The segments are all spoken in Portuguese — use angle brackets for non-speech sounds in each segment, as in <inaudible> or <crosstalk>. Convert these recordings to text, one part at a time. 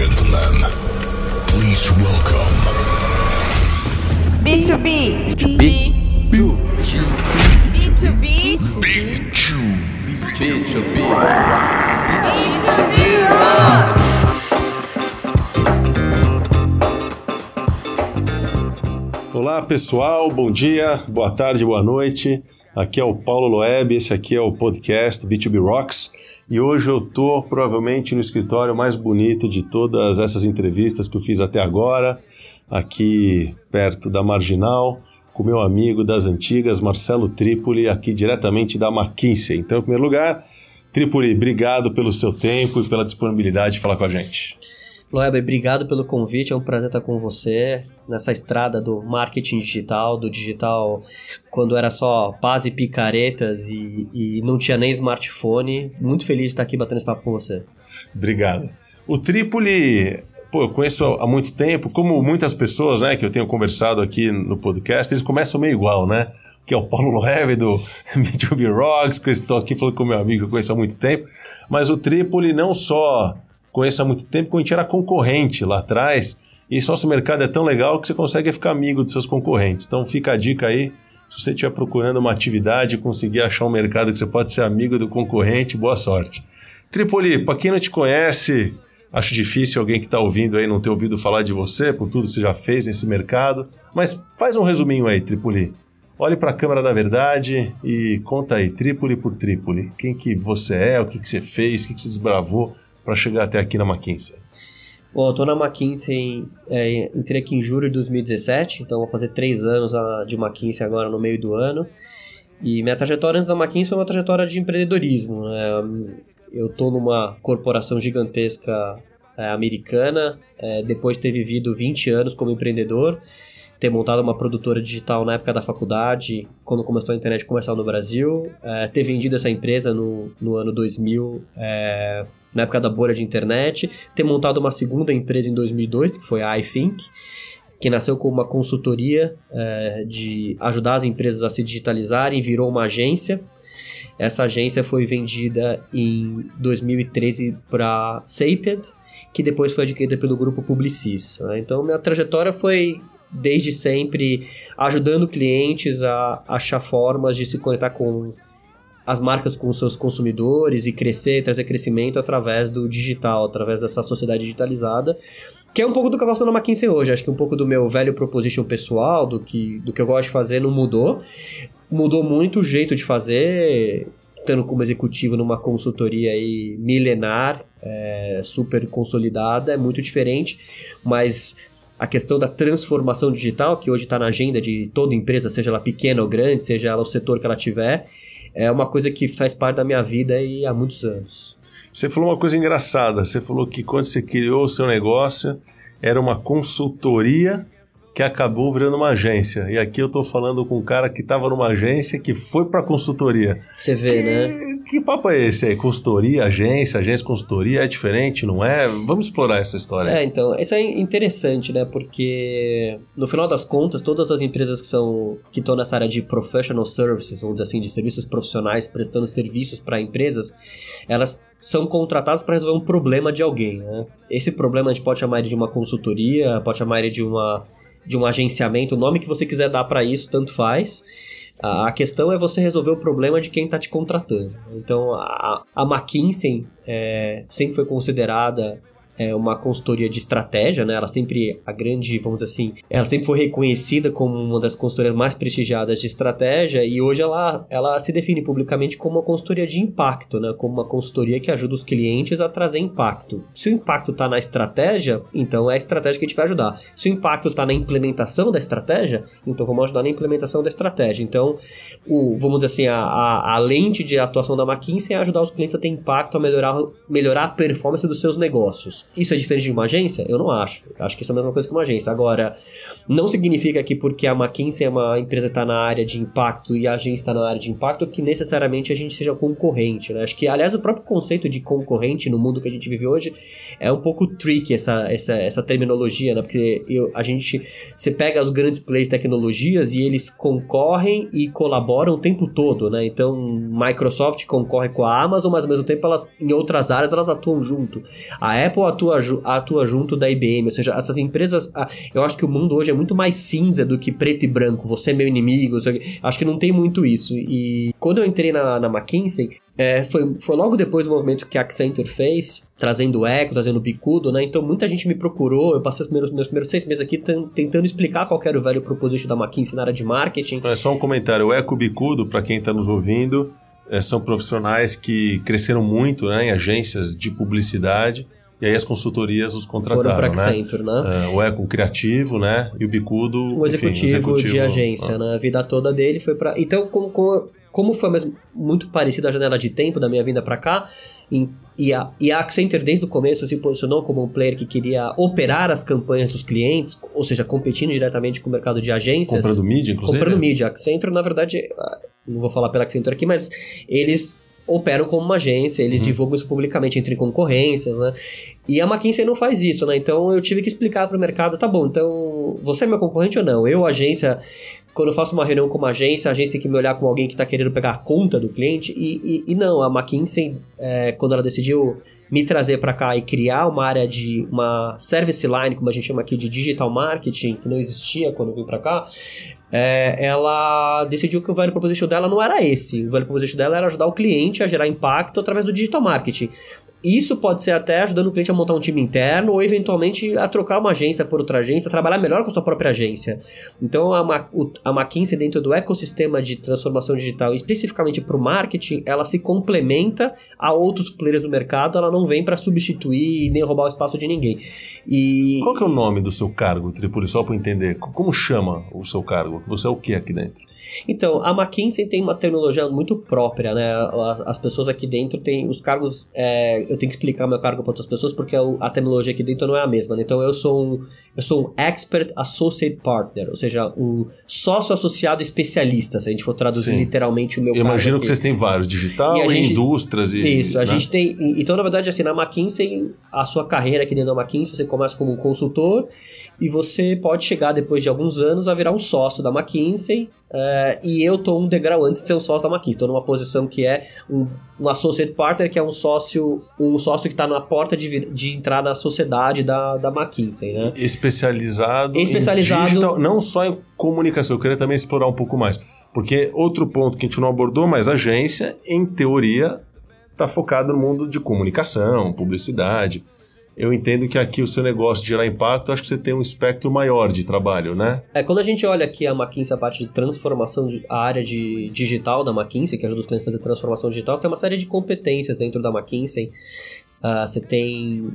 gentlemen, please welcome B2B. B2B. B2B. Big Chew. B2B. B2B Rocks. Olá pessoal, bom dia, boa tarde, boa noite. Aqui é o Paulo Loeb, esse aqui é o podcast B2B Rocks e hoje eu tô provavelmente no escritório mais bonito de todas essas entrevistas que eu fiz até agora, aqui perto da Marginal, com meu amigo das antigas, Marcelo Trípoli, aqui diretamente da McKinsey. Então, em primeiro lugar, Trípoli, obrigado pelo seu tempo e pela disponibilidade de falar com a gente. Loeb, obrigado pelo convite, é um prazer estar com você nessa estrada do marketing digital, do digital quando era só paz e picaretas e, e não tinha nem smartphone. Muito feliz de estar aqui batendo esse papo com você. Obrigado. O Trípoli, pô, eu conheço há muito tempo, como muitas pessoas, né, que eu tenho conversado aqui no podcast, eles começam meio igual, né? Que é o Paulo Loewe do <laughs> B2B Rocks, que eu estou aqui falando com meu amigo que eu conheço há muito tempo, mas o Trípoli não só conheço há muito tempo, como a gente era concorrente lá atrás, e sócio mercado é tão legal que você consegue ficar amigo dos seus concorrentes. Então fica a dica aí, se você estiver procurando uma atividade conseguir achar um mercado que você pode ser amigo do concorrente, boa sorte. Tripoli, para quem não te conhece, acho difícil alguém que está ouvindo aí não ter ouvido falar de você, por tudo que você já fez nesse mercado, mas faz um resuminho aí, Tripoli. Olhe para a câmera da verdade e conta aí, Trípoli por Trípoli. Quem que você é, o que, que você fez, o que, que você desbravou para chegar até aqui na McKinsey? Bom, eu tô na McKinsey, é, entrei aqui em julho de 2017, então vou fazer três anos de McKinsey agora no meio do ano. E minha trajetória antes da McKinsey foi uma trajetória de empreendedorismo. Né? Eu tô numa corporação gigantesca é, americana, é, depois de ter vivido 20 anos como empreendedor, ter montado uma produtora digital na época da faculdade, quando começou a internet comercial no Brasil, é, ter vendido essa empresa no, no ano 2000 é, na época da bolha de internet, ter montado uma segunda empresa em 2002, que foi a iThink, que nasceu como uma consultoria é, de ajudar as empresas a se digitalizarem, virou uma agência. Essa agência foi vendida em 2013 para Sapient, que depois foi adquirida pelo grupo Publicis. Né? Então, minha trajetória foi desde sempre ajudando clientes a achar formas de se conectar com as marcas com seus consumidores e crescer, trazer crescimento através do digital, através dessa sociedade digitalizada. Que é um pouco do que eu faço na McKinsey hoje. Acho que um pouco do meu velho proposition pessoal, do que, do que eu gosto de fazer, não mudou. Mudou muito o jeito de fazer, estando como executivo numa consultoria aí milenar, é, super consolidada, é muito diferente, mas a questão da transformação digital, que hoje está na agenda de toda empresa, seja ela pequena ou grande, seja ela o setor que ela tiver, é uma coisa que faz parte da minha vida e há muitos anos. Você falou uma coisa engraçada. Você falou que quando você criou o seu negócio era uma consultoria que acabou virando uma agência. E aqui eu estou falando com um cara que estava numa agência que foi para consultoria. Você vê, que, né? Que papo é esse aí? Consultoria, agência, agência, consultoria, é diferente, não é? Vamos explorar essa história. É, então, isso é interessante, né? Porque no final das contas, todas as empresas que são que estão nessa área de professional services, vamos dizer assim, de serviços profissionais, prestando serviços para empresas, elas são contratadas para resolver um problema de alguém, né? Esse problema a gente pode chamar ele de uma consultoria, pode chamar ele de uma de um agenciamento, o nome que você quiser dar para isso, tanto faz. A questão é você resolver o problema de quem está te contratando. Então, a, a McKinsey é, sempre foi considerada é uma consultoria de estratégia, né? Ela sempre, a grande, vamos dizer assim, ela sempre foi reconhecida como uma das consultorias mais prestigiadas de estratégia e hoje ela, ela se define publicamente como uma consultoria de impacto, né? Como uma consultoria que ajuda os clientes a trazer impacto. Se o impacto está na estratégia, então é a estratégia que a gente vai ajudar. Se o impacto está na implementação da estratégia, então vamos ajudar na implementação da estratégia. Então, o, vamos dizer assim, a, a, a lente de atuação da McKinsey é ajudar os clientes a ter impacto, a melhorar, melhorar a performance dos seus negócios. Isso é diferente de uma agência? Eu não acho. Acho que isso é a mesma coisa que uma agência. Agora, não significa que porque a McKinsey é uma empresa que está na área de impacto e a agência está na área de impacto que necessariamente a gente seja concorrente. Né? Acho que, aliás, o próprio conceito de concorrente no mundo que a gente vive hoje é um pouco tricky essa, essa, essa terminologia, né? Porque eu, a gente. Você pega os grandes players de tecnologias e eles concorrem e colaboram o tempo todo, né? Então, Microsoft concorre com a Amazon, mas ao mesmo tempo elas, em outras áreas elas atuam junto. A Apple atua atua, ju- atua junto da IBM, ou seja, essas empresas, eu acho que o mundo hoje é muito mais cinza do que preto e branco, você é meu inimigo, acho que não tem muito isso. E quando eu entrei na, na McKinsey, é, foi, foi logo depois do movimento que a Accenture fez, trazendo Eco, trazendo Bicudo, né? Então muita gente me procurou, eu passei os primeiros, meus primeiros seis meses aqui tan- tentando explicar qual era o value proposition da McKinsey na área de marketing. É só um comentário. O Eco Bicudo, para quem está nos ouvindo, é, são profissionais que cresceram muito né, em agências de publicidade e aí as consultorias os Foram contrataram, para né? Accenture, né? É, o Eco criativo, né? E o Bicudo, o enfim, executivo, de agência, ah. né? A vida toda dele foi pra. Então, como, como, como foi mesmo muito parecido a janela de tempo da minha vinda pra cá, e, a, e a Accenture desde o começo se posicionou como um player que queria operar as campanhas dos clientes, ou seja, competindo diretamente com o mercado de agências. Comprando mídia, inclusive? Comprando mídia. A Accenture, na verdade, ah, não vou falar pela Accenture aqui, mas eles operam como uma agência, eles Uhum. divulgam isso publicamente entre concorrências, né? E a McKinsey não faz isso, né? Então eu tive que explicar para o mercado, tá bom, então você é meu concorrente ou não? Eu, agência, quando eu faço uma reunião com uma agência, a agência tem que me olhar como alguém que está querendo pegar a conta do cliente e, e, e não, a McKinsey, é, quando ela decidiu me trazer para cá e criar uma área de uma service line, como a gente chama aqui de digital marketing, que não existia quando eu vim para cá, é, ela decidiu que o value proposition dela não era esse. O value proposition dela era ajudar o cliente a gerar impacto através do digital marketing. Isso pode ser até ajudando o cliente a montar um time interno ou eventualmente a trocar uma agência por outra agência, trabalhar melhor com sua própria agência. Então a, Ma- a McKinsey dentro do ecossistema de transformação digital, especificamente para o marketing, ela se complementa a outros players do mercado, ela não vem para substituir e nem roubar o espaço de ninguém. E Qual que é o nome do seu cargo, Tripoli? Só para entender. Como chama o seu cargo? Você é o que aqui dentro? Então, a McKinsey tem uma terminologia muito própria, né? As pessoas aqui dentro têm os cargos. é, eu tenho que explicar meu cargo para outras pessoas porque a a terminologia aqui dentro não é a mesma. né? Então, eu sou um, eu sou um expert associate partner, ou seja, um sócio associado especialista, se a gente for traduzir Sim. literalmente o meu Eu imagino aqui. que vocês têm vários, digital, E gente- indústrias e... Isso, a né? gente tem. Então, na verdade, assim, na McKinsey, a sua carreira aqui dentro da McKinsey, você começa como um consultor e você pode chegar depois de alguns anos a virar um sócio da McKinsey. eh, e eu tô um degrau antes de ser um sócio da McKinsey. Estou numa posição que é um, um associate partner, que é um sócio, um sócio que está na porta de, de entrar na sociedade da, da McKinsey, né? Especializado, Especializado- em digital, não só em comunicação, eu queria também explorar um pouco mais. Porque outro ponto que a gente não abordou, mas a agência, em teoria, está focada no mundo de comunicação, publicidade. Eu entendo que aqui o seu negócio de gerar impacto, acho que você tem um espectro maior de trabalho, né? É, quando a gente olha aqui a McKinsey, a parte de transformação, de, a área de digital da McKinsey, que ajuda os clientes a fazer transformação digital, tem uma série de competências dentro da McKinsey. Ah, você tem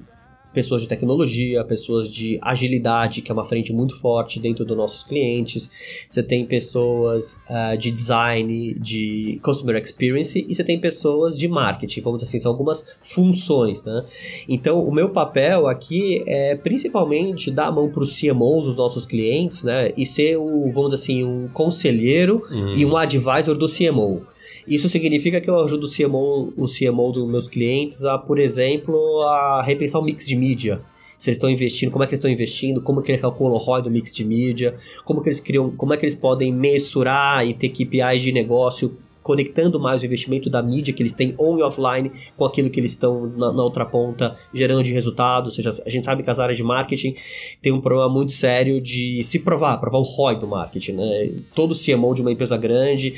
pessoas de tecnologia, pessoas de agilidade, que é uma frente muito forte dentro dos nossos clientes. Você tem pessoas ah, de design, de customer experience, e você tem pessoas de marketing. Vamos dizer assim, são algumas funções, né? Então, o meu papel aqui é principalmente dar a mão para o CMO dos nossos clientes, né? E ser o, vamos dizer assim, um conselheiro Hum. e um advisor do CMO. Isso significa que eu ajudo o CMO, o CMO dos meus clientes a, por exemplo, a repensar o mix de mídia. Se eles estão investindo, como é que eles estão investindo, como que eles calculam o ROI do mix de mídia, como que eles criam, como é que eles podem mensurar e ter KPIs de negócio conectando mais o investimento da mídia que eles têm on e offline com aquilo que eles estão na, na outra ponta gerando de resultado. Ou seja, a gente sabe que as áreas de marketing tem um problema muito sério de se provar, provar o ROI do marketing. Né? Todo CMO de uma empresa grande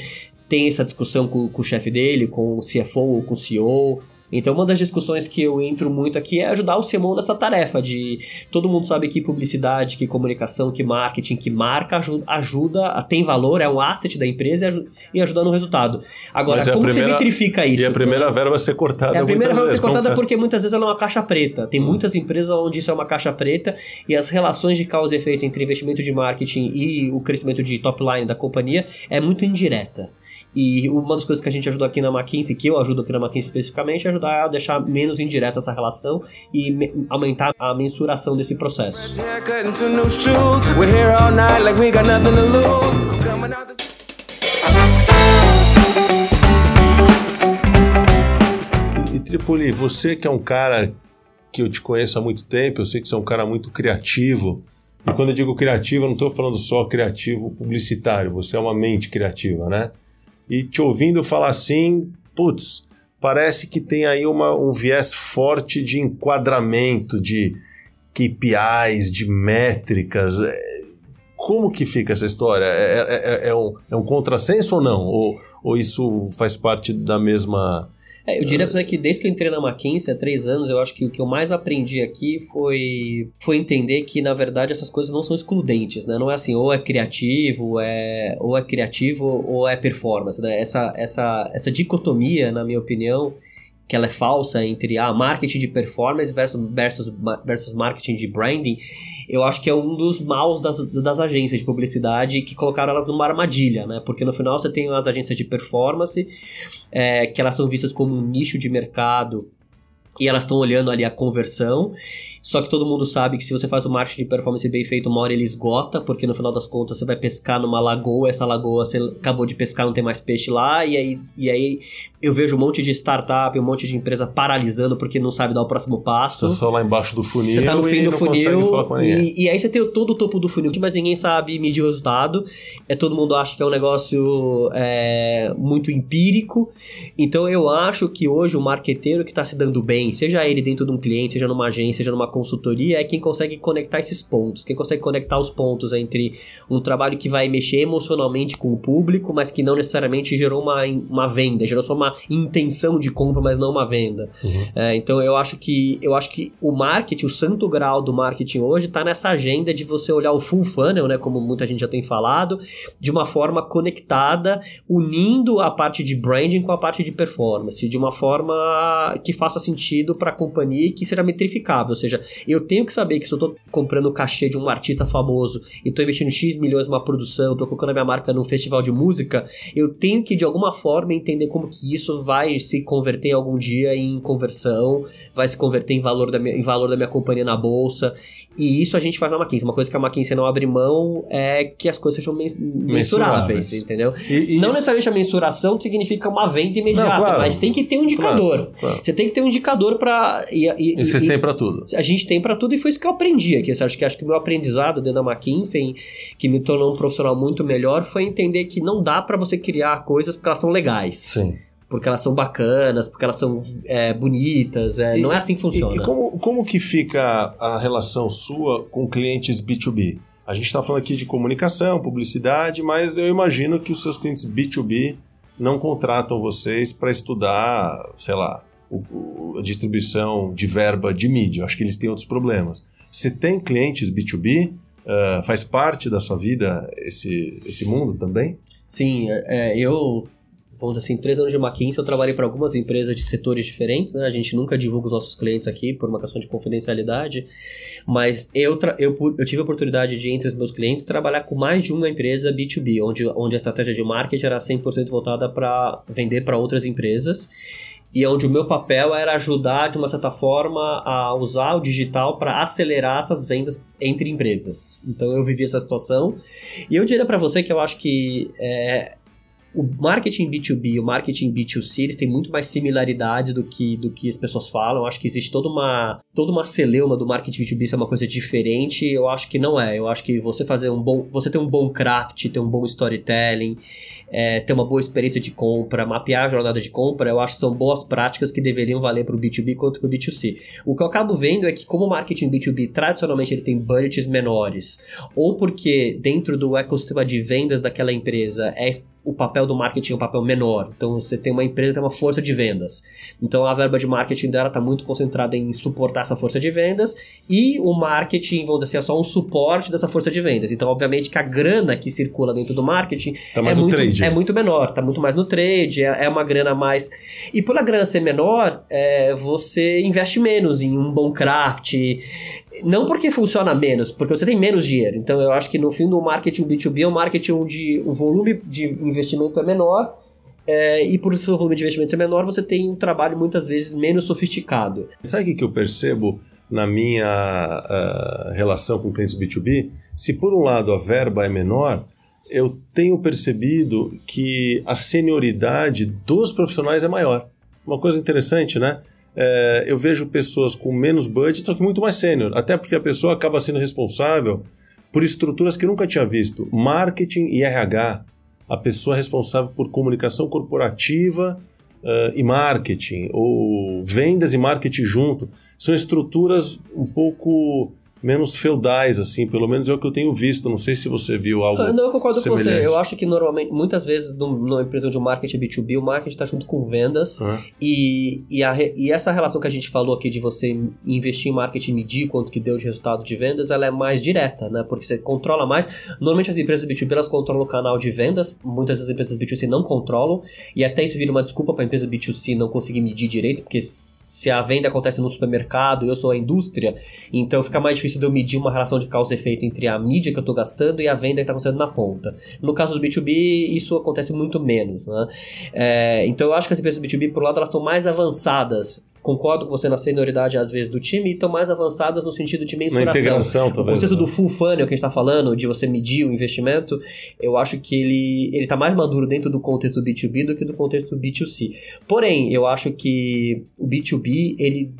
tem essa discussão com, com o chefe dele, com o CFO ou com o CEO. Então, uma das discussões que eu entro muito aqui é ajudar o CMO nessa tarefa de todo mundo sabe que publicidade, que comunicação, que marketing, que marca ajuda, ajuda tem valor, é um asset da empresa e aju- e ajuda no resultado. Agora, Mas é como primeira- você metrifica isso? E a primeira verba vai ser cortada É a primeira muitas vai ser cortada porque muitas vezes ela é uma caixa preta. Tem muitas empresas onde isso é uma caixa preta e as relações de causa e efeito entre investimento de marketing e o crescimento de top line da companhia é muito indireta. E uma das coisas que a gente ajuda aqui na McKinsey, que eu ajudo aqui na McKinsey especificamente, é ajudar a deixar menos indireta essa relação e me- aumentar a mensuração desse processo. The E Tripoli, você que é um cara que eu te conheço há muito tempo, eu sei que você é um cara muito criativo. E quando eu digo criativo, eu não estou falando só criativo publicitário, você é uma mente criativa, né? E te ouvindo falar assim, putz, parece que tem aí uma, um viés forte de enquadramento, de KPIs, de métricas. É, como que fica essa história? É, é, é, é um, é um contrassenso ou não? Ou, ou isso faz parte da mesma é, eu diria pra que desde que eu entrei na McKinsey há três anos, eu acho que o que eu mais aprendi aqui foi, foi entender que, na verdade, essas coisas não são excludentes, né? Não é assim, ou é criativo, é, ou é criativo, ou é performance, né? Essa, essa, essa dicotomia, na minha opinião, que ela é falsa entre ah, marketing de performance versus, versus, versus marketing de branding, eu acho que é um dos maus das, das agências de publicidade que colocaram elas numa armadilha, né? Porque no final você tem as agências de performance, é, que elas são vistas como um nicho de mercado e elas estão olhando ali a conversão só que todo mundo sabe que se você faz o marketing de performance bem feito, uma hora ele esgota, porque no final das contas você vai pescar numa lagoa, essa lagoa você acabou de pescar, não tem mais peixe lá, e aí, e aí eu vejo um monte de startup, um monte de empresa paralisando porque não sabe dar o próximo passo. Você só lá embaixo do funil. Você tá no fim do funil. E, e, aí você tem todo o topo do funil, mas ninguém sabe medir o resultado. É, todo mundo acha que é um negócio é, muito empírico. Então eu acho que hoje o marqueteiro que está se dando bem, seja ele dentro de um cliente, seja numa agência, seja numa consultoria é quem consegue conectar esses pontos, quem consegue conectar os pontos entre um trabalho que vai mexer emocionalmente com o público, mas que não necessariamente gerou uma, uma venda, gerou só uma intenção de compra, mas não uma venda. Uhum. É, então eu acho que eu acho que o marketing, o santo grau do marketing hoje está nessa agenda de você olhar o full funnel, né, como muita gente já tem falado, de uma forma conectada, unindo a parte de branding com a parte de performance, de uma forma que faça sentido para a companhia e que seja metrificável, ou seja, eu tenho que saber que se eu tô comprando o cachê de um artista famoso e tô investindo X milhões numa produção, tô colocando a minha marca num festival de música, eu tenho que de alguma forma entender como que isso vai se converter algum dia em conversão, vai se converter em valor da minha, em valor da minha companhia na bolsa. E isso a gente faz na McKinsey. Uma coisa que a McKinsey não abre mão é que as coisas sejam mensuráveis, mensuráveis. entendeu? E, e não isso... necessariamente a mensuração significa uma venda imediata, não, claro. mas tem que ter um indicador. Claro, claro. Você tem que ter um indicador para e, e, e, vocês têm para tudo. A gente tem para tudo e foi isso que eu aprendi aqui. Eu acho que acho que o meu aprendizado dentro da McKinsey, que me tornou um profissional muito melhor, foi entender que não dá para você criar coisas porque elas são legais. Sim porque elas são bacanas, porque elas são é, bonitas. É, e, não é assim que funciona. E, e como, como que fica a relação sua com clientes B2B? A gente está falando aqui de comunicação, publicidade, mas eu imagino que os seus clientes B2B não contratam vocês para estudar, sei lá, o, a distribuição de verba de mídia. Acho que eles têm outros problemas. Você tem clientes B2B? Uh, faz parte da sua vida esse, esse mundo também? Sim, é, é eu vamos assim, três anos de McKinsey, eu trabalhei para algumas empresas de setores diferentes, né? A gente nunca divulga os nossos clientes aqui por uma questão de confidencialidade, mas eu, eu, eu tive a oportunidade de, entre os meus clientes, trabalhar com mais de uma empresa B2B, onde, onde a estratégia de marketing era 100% voltada para vender para outras empresas e onde o meu papel era ajudar, de uma certa forma, a usar o digital para acelerar essas vendas entre empresas. Então eu vivi essa situação. E eu diria para você que eu acho que é, o marketing B2B e o marketing B2C, eles têm muito mais similaridades do que, do que as pessoas falam. Eu acho que existe toda uma, toda uma celeuma do marketing B2B ser uma coisa diferente. Eu acho que não é. Eu acho que você fazer um bom, você ter um bom craft, ter um bom storytelling, é, ter uma boa experiência de compra, mapear a jornada de compra, eu acho que são boas práticas que deveriam valer para o B2B quanto para o B2C. O que eu acabo vendo é que como o marketing B2B tradicionalmente ele tem budgets menores, ou porque dentro do ecossistema de vendas daquela empresa é o papel do marketing é um papel menor. Então você tem uma empresa que tem uma força de vendas. Então a verba de marketing dela está muito concentrada em suportar essa força de vendas e o marketing, vamos dizer assim, é só um suporte dessa força de vendas. Então, obviamente, que a grana que circula dentro do marketing tá é, muito, trade. é muito menor, está muito mais no trade, é, é, uma grana mais. E por a grana ser menor, é, você investe menos em um bom craft, não porque funciona menos, porque você tem menos dinheiro. Então eu acho que no fim do marketing B2B é um marketing onde o volume de investimento é menor. É, e por seu volume de investimento ser menor, você tem um trabalho muitas vezes menos sofisticado. Sabe o que eu percebo na minha uh, relação com clientes B2B? Se por um lado a verba é menor, eu tenho percebido que a senioridade dos profissionais é maior. Uma coisa interessante, né? É, eu vejo pessoas com menos budget, só que muito mais sênior. Até porque a pessoa acaba sendo responsável por estruturas que nunca tinha visto. Marketing e RH. A pessoa responsável por comunicação corporativa uh, e marketing, ou vendas e marketing junto, são estruturas um pouco menos feudais, assim, pelo menos é o que eu tenho visto. Não sei se você viu algo. Ah, Não, eu concordo com semelhante. você. Eu acho que normalmente, muitas vezes, num- numa empresa de marketing B2B, o marketing está junto com vendas. Ah, E, e, a e essa relação que a gente falou aqui de você investir em marketing e medir quanto que deu de resultado de vendas, ela é mais direta, né? Porque você controla mais. Normalmente as empresas B2B elas controlam o canal de vendas, muitas das empresas B2C não controlam, e até isso vira uma desculpa para a empresa B2C não conseguir medir direito, porque se a venda acontece no supermercado e eu sou a indústria, então fica mais difícil de eu medir uma relação de causa e efeito entre a mídia que eu estou gastando e a venda que está acontecendo na ponta. No caso do B2B, isso acontece muito menos, né? É, então eu acho que as empresas B2B, por um lado, elas estão mais avançadas. Concordo com você na senioridade, às vezes, do time, e estão mais avançadas no sentido de na mensuração. integração, O talvez. conceito né? do full funnel que a gente está falando, de você medir o investimento, eu acho que ele ele está mais maduro dentro do contexto B2B do que do contexto B2C. Porém, eu acho que o B2B, ele,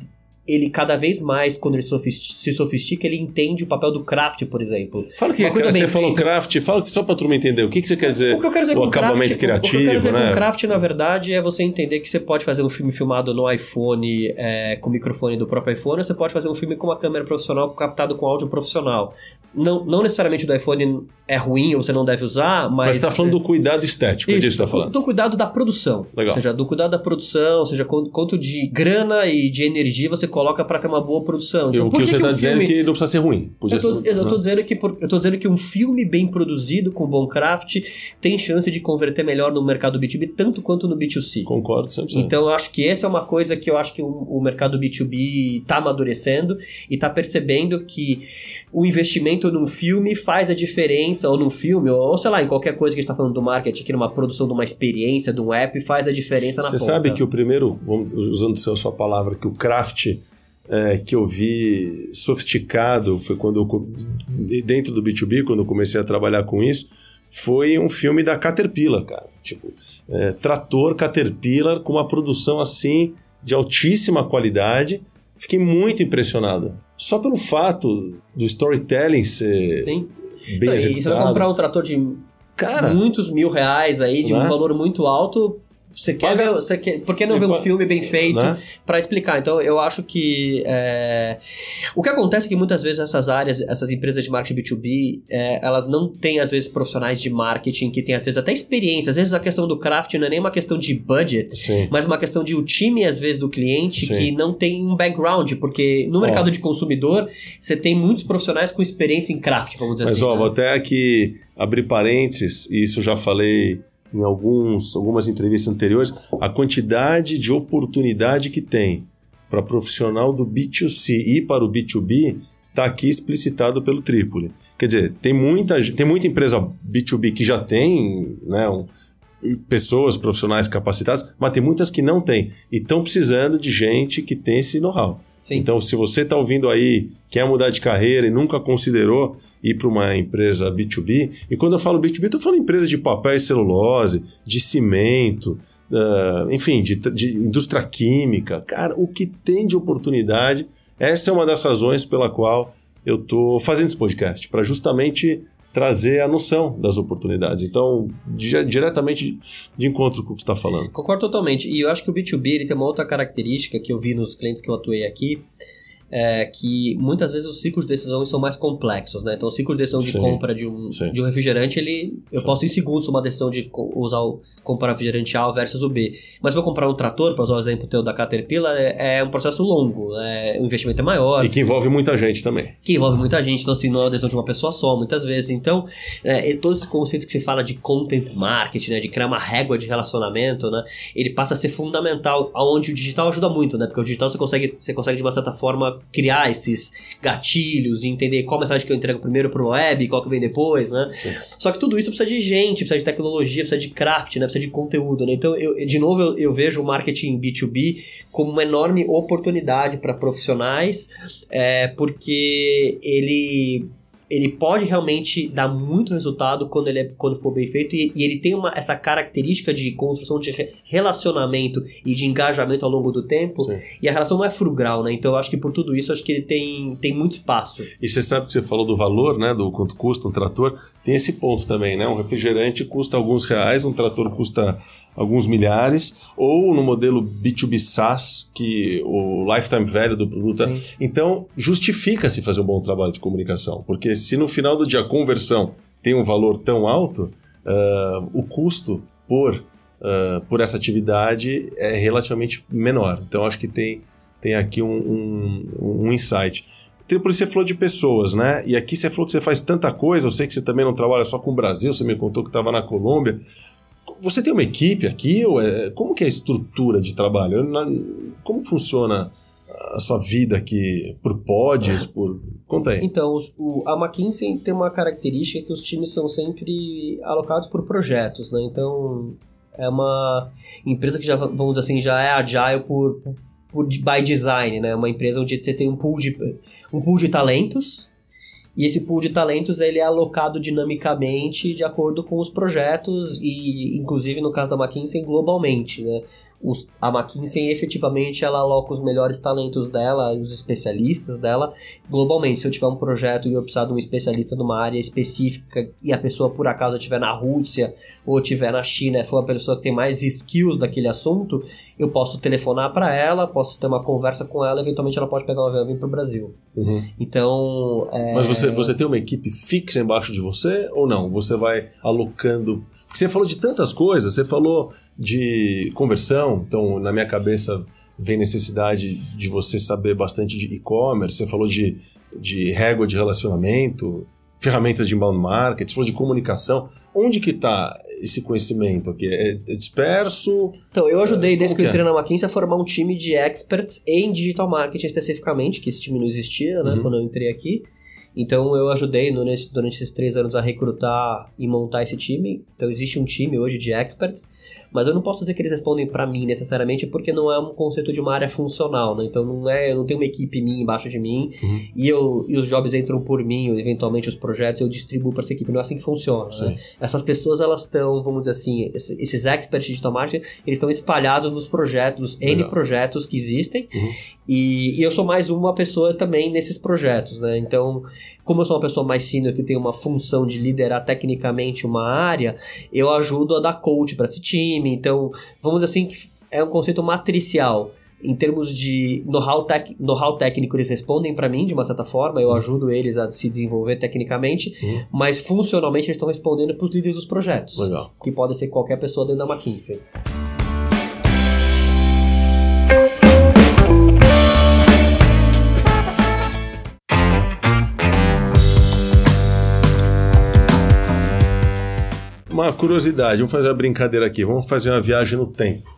ele cada vez mais, quando ele sofis- se sofistica, ele entende o papel do craft, por exemplo. Fala que coisa você bem falou feita. craft, fala que só para turma entender. O que, que você quer dizer? O que eu quero dizer o com acabamento craft, criativo, o que eu quero dizer né? com craft, na verdade, é você entender que você pode fazer um filme filmado no iPhone é, com o microfone do próprio iPhone, ou você pode fazer um filme com uma câmera profissional captado com áudio profissional. Não, não necessariamente o do iPhone é ruim ou você não deve usar, mas. Mas você está falando do cuidado estético, é disso que você está falando. do cuidado da produção. Legal. Ou seja, do cuidado da produção, ou seja, quanto, de grana e de energia você coloca para ter uma boa produção. Então, o que você um está dizendo é filme- que não precisa ser ruim. Eu tô, ser, eu tô né? dizendo que por- eu tô dizendo que um filme bem produzido com bom craft tem chance de converter melhor no mercado B2B tanto quanto no B2C. Concordo 100%. Então eu acho que essa é uma coisa que eu acho que o, o mercado B2B está amadurecendo e está percebendo que o investimento num filme faz a diferença, ou num filme, ou, sei lá, em qualquer coisa que a gente está falando do marketing, aqui numa produção de uma experiência, de um app, faz a diferença na Você ponta. sabe que o primeiro, vamos, usando a sua palavra, que o craft é, que eu vi sofisticado foi quando eu, dentro do B2B, quando eu comecei a trabalhar com isso, foi um filme da Caterpillar, cara. Tipo, é, trator Caterpillar com uma produção assim de altíssima qualidade. Fiquei muito impressionado. Só pelo fato do storytelling ser Sim. bem Não, e você vai executado. comprar um trator de Cara, muitos mil reais aí, de Né? um valor muito alto. Você quer, Paga- ver, você quer, por que não ver um filme bem feito né? para explicar? Então, eu acho que é, o que acontece é que muitas vezes essas áreas, essas empresas de marketing B2B, é, elas não têm às vezes profissionais de marketing que têm às vezes até experiência. Às vezes a questão do craft não é nem uma questão de budget, Sim. mas uma questão de o time às vezes do cliente Sim. que não tem um background, porque no Ó. mercado de consumidor você tem muitos profissionais com experiência em craft, vamos dizer Mas assim. ó, né? vou até aqui abrir parênteses, e isso eu já falei em alguns, algumas entrevistas anteriores, a quantidade de oportunidade que tem para profissional do B2C e para o B2B está aqui explicitado pelo Trípoli. Quer dizer, tem muita, tem muita empresa B2B que já tem né, um- pessoas profissionais capacitadas, mas tem muitas que não têm e estão precisando de gente que tem esse know-how. Então, se você está ouvindo aí, quer mudar de carreira e nunca considerou ir para uma empresa B2B, e quando eu falo B2B, estou falando empresa de papel e celulose, de cimento, ah, enfim, de, de indústria química. Cara, o que tem de oportunidade, essa é uma das razões pela qual eu estou fazendo esse podcast, para justamente trazer a noção das oportunidades. Então, di- diretamente de encontro com o que está falando. Concordo totalmente. E eu acho que o B2B ele tem uma outra característica que eu vi nos clientes que eu atuei aqui, é que muitas vezes os ciclos de decisão são mais complexos, né? Então, o ciclo de decisão de Sim. compra de um, Sim. de um refrigerante, ele eu Sim. posso em segundos tomar a decisão de usar o comprar refrigerante A versus o B. Mas vou comprar um trator, para usar o exemplo teu da Caterpillar, é, é um processo longo, né? o investimento é maior, E que envolve muita gente também. que envolve muita gente, então assim, não é uma decisão de uma pessoa só, muitas vezes. Então, é, todos esses conceitos que se fala de content marketing, né, de criar uma régua de relacionamento, né, ele passa a ser fundamental, aonde o digital ajuda muito, né, porque o digital você consegue, você consegue de uma certa forma criar esses gatilhos e entender qual mensagem que eu entrego primeiro pro web, qual que vem depois, né. Sim. Só que tudo isso precisa de gente, precisa de tecnologia, precisa de craft, né, precisa de conteúdo, né. Então, eu, de novo, eu, eu vejo o marketing B2B como uma enorme oportunidade para profissionais é, porque ele ele pode realmente dar muito resultado quando ele é, quando for bem feito e, e ele tem uma, essa característica de construção de re- relacionamento e de engajamento ao longo do tempo Sim. e a relação não é frugal, né? Então eu acho que por tudo isso acho que ele tem, tem muito espaço. E você sabe que você falou do valor, né? Do quanto custa um trator. Tem esse ponto também, né? Um refrigerante custa alguns reais, um trator custa alguns milhares, ou no modelo B2B SaaS, que o lifetime value do produto. é-. Então, justifica-se fazer um bom trabalho de comunicação, porque se no final do dia a conversão tem um valor tão alto, ah, o custo por, ah, por essa atividade é relativamente menor. Então, acho que tem, tem aqui um, um, um insight. Trípoli, você falou de pessoas, né? E aqui você falou que você faz tanta coisa. Eu sei que você também não trabalha só com o Brasil, você me contou que estava na Colômbia. Você tem uma equipe aqui? Ou é, como que é a estrutura de trabalho? Como funciona a sua vida aqui? Por pods? <laughs> Por... Conta aí. Então, o- a McKinsey tem uma característica que os times são sempre alocados por projetos, né? Então, é uma empresa que já, vamos dizer assim, já é agile por, por by design, né? Uma empresa onde você tem um pool de, um pool de talentos e esse pool de talentos ele é alocado dinamicamente de acordo com os projetos e, inclusive, no caso da McKinsey, globalmente, né? Os- a McKinsey efetivamente ela aloca os melhores talentos dela, os especialistas dela, globalmente. Se eu tiver um projeto e eu precisar de um especialista numa área específica e a pessoa por acaso estiver na Rússia ou estiver na China, for uma pessoa que tem mais skills daquele assunto, eu posso telefonar para ela, posso ter uma conversa com ela, eventualmente ela pode pegar um avião e vir para o Brasil. Uhum. Então, é, Mas você, você tem uma equipe fixa embaixo de você ou não? Você vai alocando. Porque você falou de tantas coisas, você falou de conversão, então na minha cabeça vem necessidade de você saber bastante de e-commerce, você falou de, de régua de relacionamento, ferramentas de inbound marketing, falou de comunicação. Onde que está esse conhecimento aqui? É é disperso? Então, eu ajudei desde Como que eu que é? entrei na McKinsey a formar um time de experts em digital marketing especificamente, que esse time não existia, né, Uhum. quando eu entrei aqui. Então, eu ajudei durante esses três anos a recrutar e montar esse time. Então, existe um time hoje de experts, mas eu não posso dizer que eles respondem para mim necessariamente, porque não é um conceito de uma área funcional, né? Então, não é, eu não tenho uma equipe minha embaixo de mim Uhum. e, eu, e os jobs entram por mim, ou eventualmente os projetos eu distribuo para essa equipe. Não é assim que funciona, né? Essas pessoas, elas estão, vamos dizer assim, esse- esses experts de digital marketing, eles estão espalhados nos projetos, nos N Legal. projetos que existem. Uhum. E, e eu sou mais uma pessoa também nesses projetos, né? Então, como eu sou uma pessoa mais senior que tem uma função de liderar tecnicamente uma área, eu ajudo a dar coach para esse time. Então, vamos dizer assim, que é um conceito matricial. Em termos de know-how tec- know-how técnico, eles respondem para mim de uma certa forma, eu ajudo eles a se desenvolver tecnicamente, Uhum. mas funcionalmente eles estão respondendo para os líderes dos projetos, Legal. que pode ser qualquer pessoa dentro da McKinsey. Uma curiosidade, vamos fazer uma brincadeira aqui, vamos fazer uma viagem no tempo.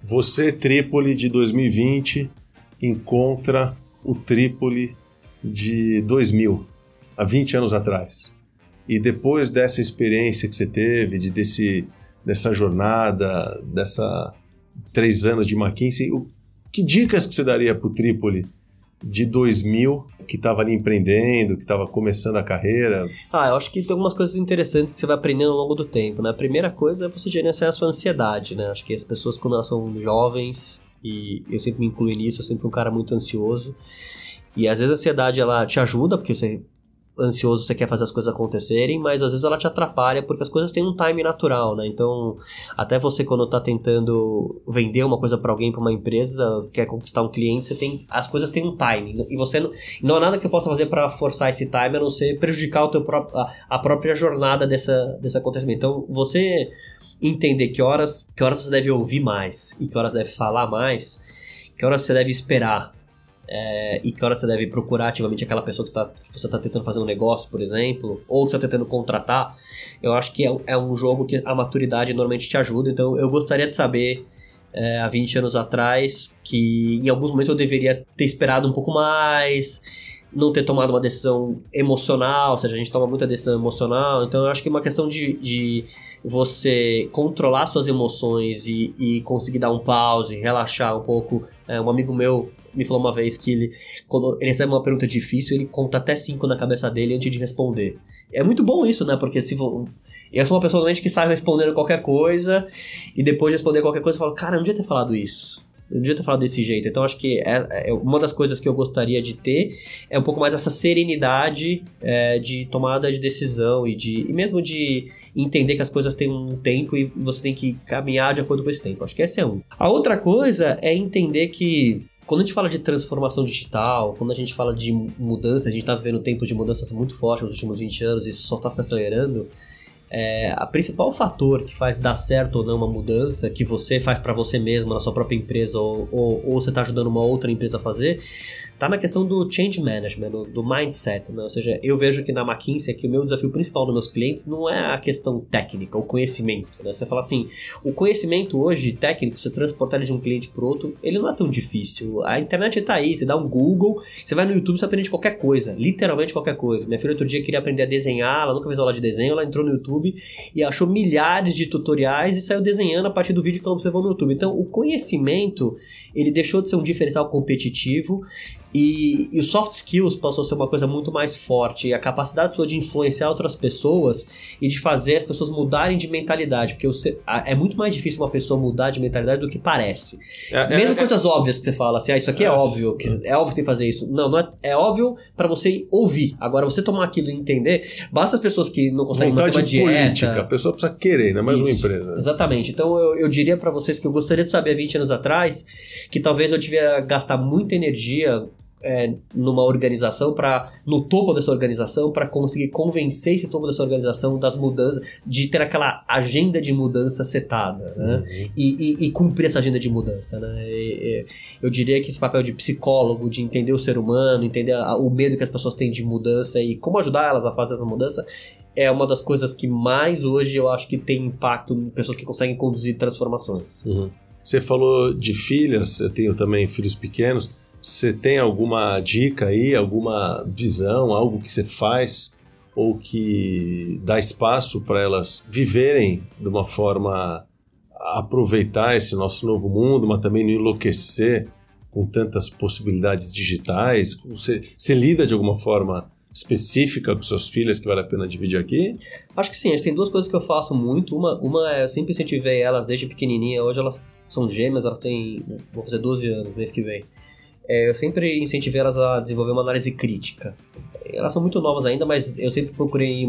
Você, Trípoli de 2020, encontra o Trípoli de 2000, há 20 anos atrás. E depois dessa experiência que você teve, de desse, dessa jornada, dessa três anos de McKinsey, o- que dicas que você daria para o Trípoli de 2000, que estava ali empreendendo, que estava começando a carreira? Ah, eu acho que tem algumas coisas interessantes que você vai aprendendo ao longo do tempo, né? A primeira coisa é você gerenciar a sua ansiedade, né? Acho que as pessoas quando elas são jovens, e eu sempre me incluí nisso, eu sempre fui um cara muito ansioso, e às vezes a ansiedade ela te ajuda, porque você ansioso você quer fazer as coisas acontecerem, mas às vezes ela te atrapalha porque as coisas têm um time natural, né? Então, até você quando tá tentando vender uma coisa para alguém, para uma empresa, quer conquistar um cliente, você tem as coisas têm um time e você não, não há nada que você possa fazer para forçar esse time a não ser prejudicar o teu a, a própria jornada dessa, desse acontecimento. Então, você entender que horas, que horas você deve ouvir mais e que horas deve falar mais, que horas você deve esperar é, e que horas você deve procurar ativamente aquela pessoa que, você tá- está tentando fazer um negócio, por exemplo, ou que você está tentando contratar, eu acho que é, é um jogo que a maturidade normalmente te ajuda. Então, eu gostaria de saber é, há 20 anos atrás que em alguns momentos eu deveria ter esperado um pouco mais, não ter tomado uma decisão emocional, ou seja, a gente toma muita decisão emocional, então eu acho que é uma questão de, de você controlar suas emoções e, e conseguir dar um pause, relaxar um pouco. É, um amigo meu me falou uma vez que ele, quando ele recebe uma pergunta difícil, ele conta até cinco na cabeça dele antes de responder. É muito bom isso, né? Porque se eu sou uma pessoa que sai respondendo qualquer coisa e depois de responder qualquer coisa eu falo, cara, eu não devia ter falado isso. Eu não devia ter falado desse jeito. Então acho que é, é uma das coisas que eu gostaria de ter é um pouco mais essa serenidade é, de tomada de decisão e de e mesmo de entender que as coisas têm um tempo e você tem que caminhar de acordo com esse tempo. Acho que esse é um. A outra coisa é entender que quando a gente fala de transformação digital, quando a gente fala de mudança, a gente está vivendo tempos de mudanças muito fortes nos últimos 20 anos, e isso só está se acelerando. É, a principal fator que faz dar certo ou não uma mudança, que você faz para você mesmo na sua própria empresa ou, ou, ou você está ajudando uma outra empresa a fazer, tá na questão do change management, do, mindset, né? Ou seja, eu vejo que na McKinsey que o meu desafio principal dos meus clientes não é a questão técnica, o conhecimento, né? Você fala assim, o conhecimento hoje técnico, você transportar ele de um cliente para outro, ele não é tão difícil. A internet está aí, você dá um Google, você vai no YouTube, você aprende qualquer coisa, literalmente qualquer coisa. Minha filha outro dia queria aprender a desenhar, ela nunca fez aula de desenho, ela entrou no YouTube e achou milhares de tutoriais e saiu desenhando a partir do vídeo que ela observou no YouTube. Então, o conhecimento, ele deixou de ser um diferencial competitivo e, e os soft skills passou a ser uma coisa muito mais forte. E a capacidade sua de influenciar outras pessoas e de fazer as pessoas mudarem de mentalidade. Porque você, é muito mais difícil uma pessoa mudar de mentalidade do que parece. É, é Mesmo é, coisas óbvias que você fala, assim, ah, isso aqui é, é óbvio, que é óbvio que tem que fazer isso. Não, não é, é óbvio para você ouvir. Agora, você tomar aquilo e entender, basta as pessoas que não conseguem Vontade manter uma dieta... política, a pessoa precisa querer, não é mais isso, uma empresa. Exatamente. Então, eu, eu diria para vocês que eu gostaria de saber 20 anos atrás que talvez eu tivesse gastar muita energia é, numa organização para no topo dessa organização para conseguir convencer esse topo dessa organização das mudanças de ter aquela agenda de mudança setada né? Uhum. E, e, e, cumprir essa agenda de mudança né? E, eu diria que esse papel de psicólogo de entender o ser humano entender a, o medo que as pessoas têm de mudança e como ajudar elas a fazer essa mudança é uma das coisas que mais hoje eu acho que tem impacto em pessoas que conseguem conduzir transformações uhum. Você falou de filhas, eu tenho também filhos pequenos. Você tem alguma dica aí, alguma visão, algo que você faz ou que dá espaço para elas viverem de uma forma aproveitar esse nosso novo mundo, mas também não enlouquecer com tantas possibilidades digitais? Você, você lida de alguma forma específica com suas filhas que vale a pena dividir aqui? Acho que sim, acho que tem duas coisas que eu faço muito. Uma, uma é eu sempre incentivei elas desde pequenininha, hoje elas são gêmeas, elas têm, vou fazer 12 anos mês que vem é, eu sempre incentivei elas a desenvolver uma análise crítica. Elas são muito novas ainda, mas eu sempre procurei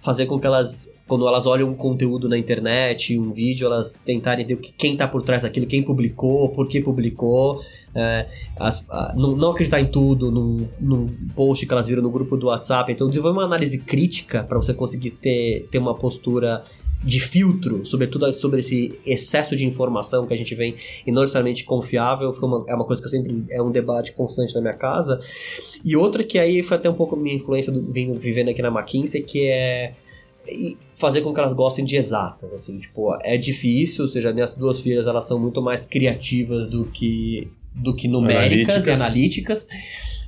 fazer com que elas, quando elas olham um conteúdo na internet, um vídeo, elas tentarem ver quem está por trás daquilo, quem publicou, por que publicou. É, as, a, não, não, acreditar em tudo num, num, post que elas viram no grupo do WhatsApp. Então, desenvolver uma análise crítica para você conseguir ter, ter uma postura de filtro, sobretudo sobre esse excesso de informação que a gente vem e não necessariamente confiável, foi uma, é uma coisa que eu sempre é um debate constante na minha casa. E outra que aí foi até um pouco minha influência do, vindo, vivendo aqui na McKinsey, que é fazer com que elas gostem de exatas, assim, tipo, é difícil, ou seja, minhas duas filhas, elas são muito mais criativas do que do que numéricas analíticas. e analíticas,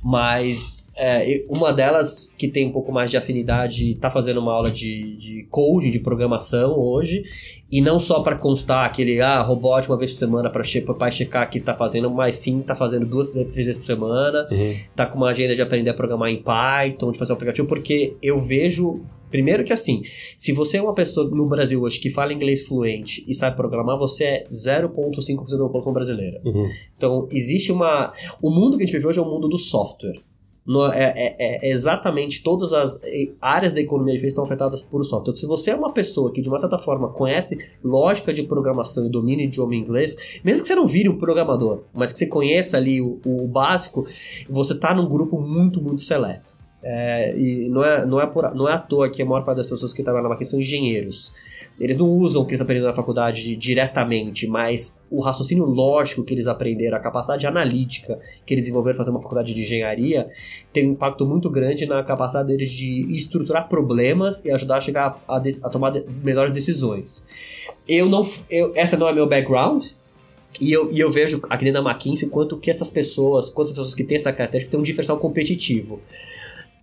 mas é, uma delas, que tem um pouco mais de afinidade, está fazendo uma aula de, de code, de programação hoje, e não só para constar aquele, ah, robótica uma vez por semana para o pai checar que está fazendo, mas sim está fazendo duas, três vezes por semana, está uhum. com uma agenda de aprender a programar em Python, de fazer um aplicativo, porque eu vejo Primeiro que assim, se você é uma pessoa no Brasil hoje que fala inglês fluente e sabe programar, você é 0,5% da população brasileira. Uhum. Então, existe uma... O mundo que a gente vive hoje é o mundo do software. No, é, é, é, exatamente todas as áreas da economia que estão afetadas por software. Então, se você é uma pessoa que de uma certa forma conhece lógica de programação e domina idioma inglês, mesmo que você não vire um programador, mas que você conheça ali o, o básico, você está num grupo muito, muito seleto. É, e não é, não, é por, não é à toa que a maior parte das pessoas que trabalham aqui são engenheiros. Eles não usam o que eles aprenderam na faculdade diretamente, mas o raciocínio lógico que eles aprenderam, a capacidade analítica que eles desenvolveram fazer uma faculdade de engenharia, tem um impacto muito grande na capacidade deles de estruturar problemas e ajudar a chegar a, a tomar melhores decisões. Eu não, eu, essa não é meu background, e eu, e eu vejo aqui dentro da McKinsey quanto que essas pessoas, quantas pessoas que têm essa característica têm um diferencial competitivo.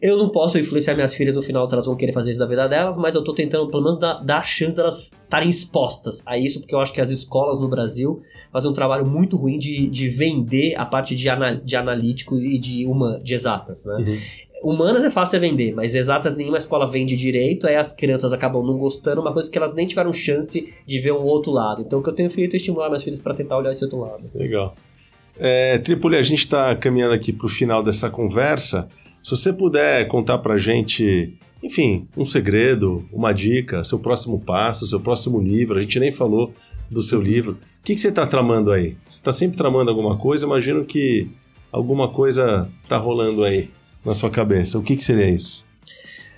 Eu não posso influenciar minhas filhas no final se elas vão querer fazer isso da vida delas, mas eu tô tentando pelo menos dar, dar a chance delas estarem expostas a isso, porque eu acho que as escolas no Brasil fazem um trabalho muito ruim de, de vender a parte de, anal, de analítico e de uma de exatas, né? Uhum. Humanas é fácil de vender, mas exatas nenhuma escola vende direito, aí as crianças acabam não gostando, uma coisa que elas nem tiveram chance de ver um outro lado. Então o que eu tenho feito é estimular minhas filhas para tentar olhar esse outro lado. Legal. É, Tripoli, a gente está caminhando aqui para o final dessa conversa. Se você puder contar para a gente enfim, um segredo, uma dica, seu próximo passo, seu próximo livro. A gente nem falou do seu livro. O que, que você está tramando aí? Você está sempre tramando alguma coisa? Imagino que alguma coisa está rolando aí na sua cabeça. O que, que seria isso?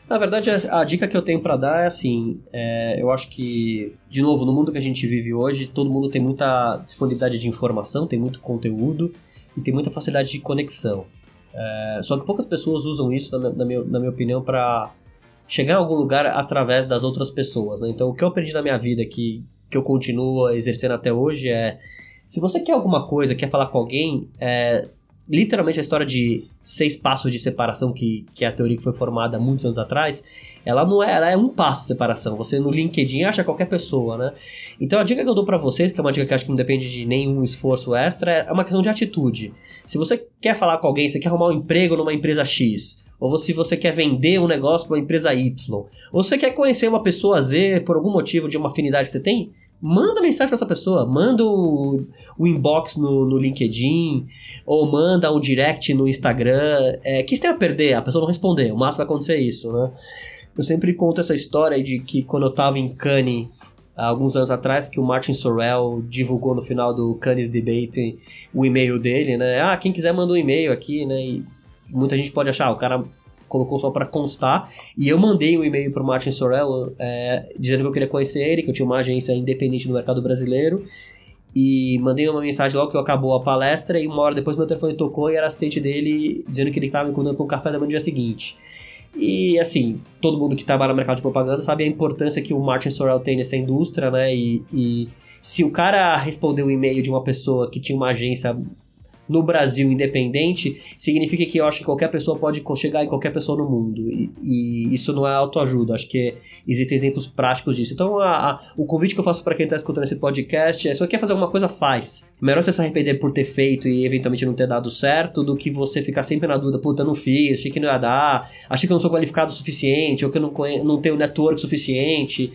Na verdade, a, dica que eu tenho para dar é assim: é, eu acho que, de novo, no mundo que a gente vive hoje, todo mundo tem muita disponibilidade de informação, tem muito conteúdo e tem muita facilidade de conexão. É, só que poucas pessoas usam isso, na, na, minha, na minha opinião, para chegar a algum lugar através das outras pessoas. Né? Então, o que eu aprendi na minha vida que, que eu continuo exercendo até hoje é: se você quer alguma coisa, quer falar com alguém, é, literalmente a história de seis passos de separação, que, que é a teoria que foi formada muitos anos atrás, ela não é, ela é um passo de separação. Você no LinkedIn acha qualquer pessoa, né? Então a dica que eu dou para vocês, que é uma dica que acho que não depende de nenhum esforço extra, é uma questão de atitude. Se você quer falar com alguém, você quer arrumar um emprego numa empresa X, ou se você quer vender um negócio para uma empresa Y, ou você quer conhecer uma pessoa Z por algum motivo de uma afinidade que você tem, manda mensagem para essa pessoa, manda o, o inbox no, no, LinkedIn, ou manda um direct no Instagram. É, que você tem a perder? A pessoa não responder, o máximo vai acontecer isso, né? Eu sempre conto essa história de que quando eu estava em Cannes, há alguns anos atrás, que o Martin Sorrell divulgou no final do Cannes Debate o e-mail dele, né? Ah, quem quiser manda um e-mail aqui, né? E muita gente pode achar, o cara colocou só para constar. E eu mandei um e-mail pro Martin Sorrell é, dizendo que eu queria conhecer ele, que eu tinha uma agência independente no mercado brasileiro. E mandei uma mensagem logo que acabou a palestra e uma hora depois meu telefone tocou e era assistente dele dizendo que ele estava me convidando para um café da manhã no dia seguinte. E assim, todo mundo que trabalha no mercado de propaganda sabe a importância que o Martin Sorrell tem nessa indústria, né? E, e se o cara respondeu o e-mail de uma pessoa que tinha uma agência no Brasil independente, significa que eu acho que qualquer pessoa pode chegar em qualquer pessoa no mundo. E, e isso não é autoajuda, acho que existem exemplos práticos disso. Então, a, a, o convite que eu faço para quem está escutando esse podcast é: se você quer fazer alguma coisa, faz. Melhor você se arrepender por ter feito e eventualmente não ter dado certo do que você ficar sempre na dúvida, puta, não fiz, achei que não ia dar, achei que eu não sou qualificado o suficiente, ou que eu não, não tenho network suficiente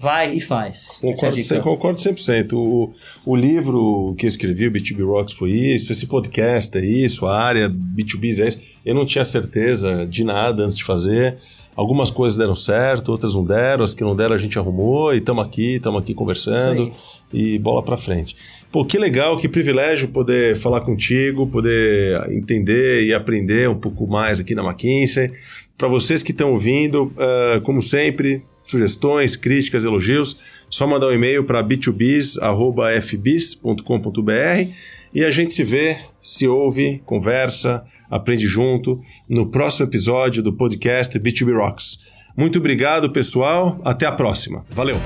vai e faz. Concordo, é concordo 100%. O, o livro que eu escrevi, o B2B Rocks, foi isso, esse podcast é isso, a área B2B é isso. Eu não tinha certeza de nada antes de fazer. Algumas coisas deram certo, outras não deram, as que não deram a gente arrumou e estamos aqui, estamos aqui conversando e bola para frente. Pô, que legal, que privilégio poder falar contigo, poder entender e aprender um pouco mais aqui na McKinsey. Para vocês que estão ouvindo, uh, como sempre, sugestões, críticas, elogios, só mandar um e-mail para b2bis@fbis.com.br e a gente se vê, se ouve, conversa, aprende junto no próximo episódio do podcast B2B Rocks. Muito obrigado, pessoal. Até a próxima. Valeu.